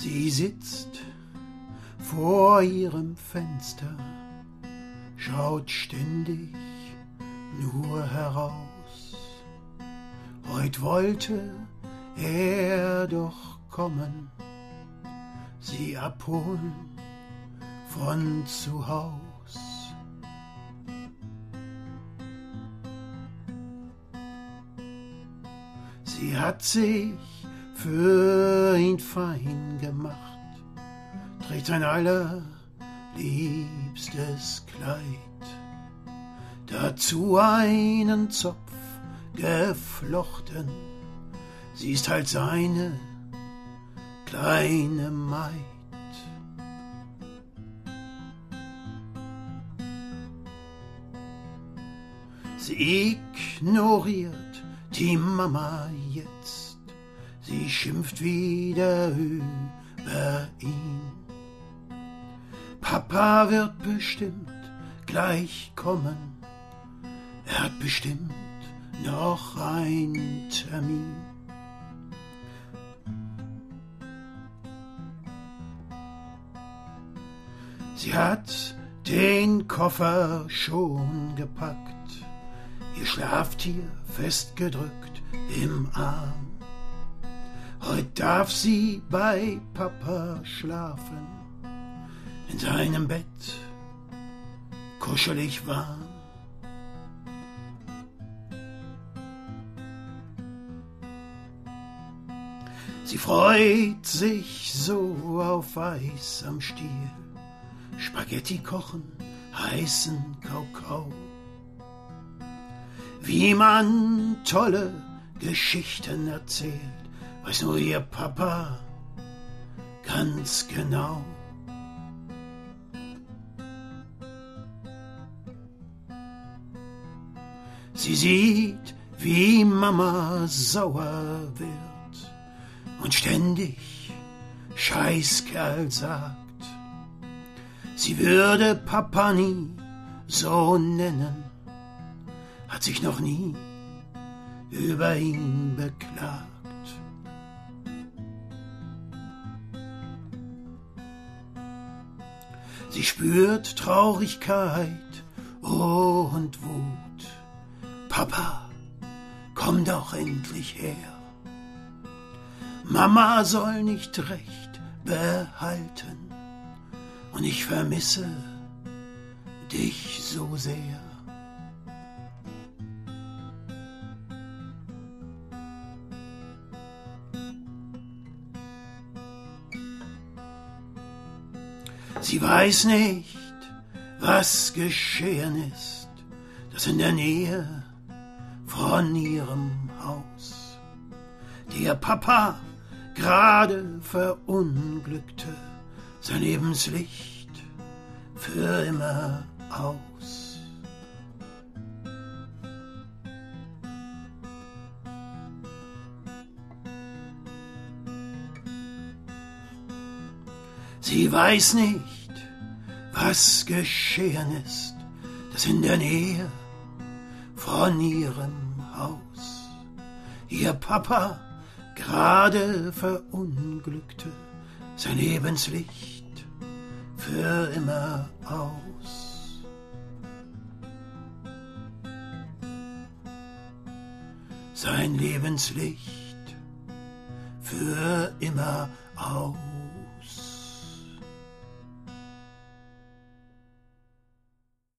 Sie sitzt vor ihrem Fenster, schaut ständig nur heraus. Heut wollte er doch kommen, sie abholen von zu Haus. Sie hat sich für ihn fein gemacht, trägt sein allerliebstes Kleid, dazu einen Zopf geflochten, sie ist halt seine kleine Maid. Sie ignoriert die Mama jetzt, sie schimpft wieder über ihn. Papa wird bestimmt gleich kommen, er hat bestimmt noch einen Termin. Sie hat den Koffer schon gepackt ihr Schlaftier festgedrückt im Arm. Heut darf sie bei Papa schlafen, in seinem Bett, kuschelig warm. Sie freut sich so auf Eis am Stiel, Spaghetti kochen, heißen Kakao. Wie man tolle Geschichten erzählt, weiß nur ihr Papa ganz genau. Sie sieht, wie Mama sauer wird und ständig Scheißkerl sagt. Sie würde Papa nie so nennen hat sich noch nie über ihn beklagt. Sie spürt Traurigkeit und Wut. Papa, komm doch endlich her. Mama soll nicht recht behalten und ich vermisse dich so sehr. Sie weiß nicht, was geschehen ist, dass in der Nähe von ihrem Haus der Papa gerade verunglückte, sein Lebenslicht für immer aus. Sie weiß nicht, was geschehen ist, dass in der Nähe von ihrem Haus ihr Papa gerade verunglückte, sein Lebenslicht für immer aus. Sein Lebenslicht für immer aus.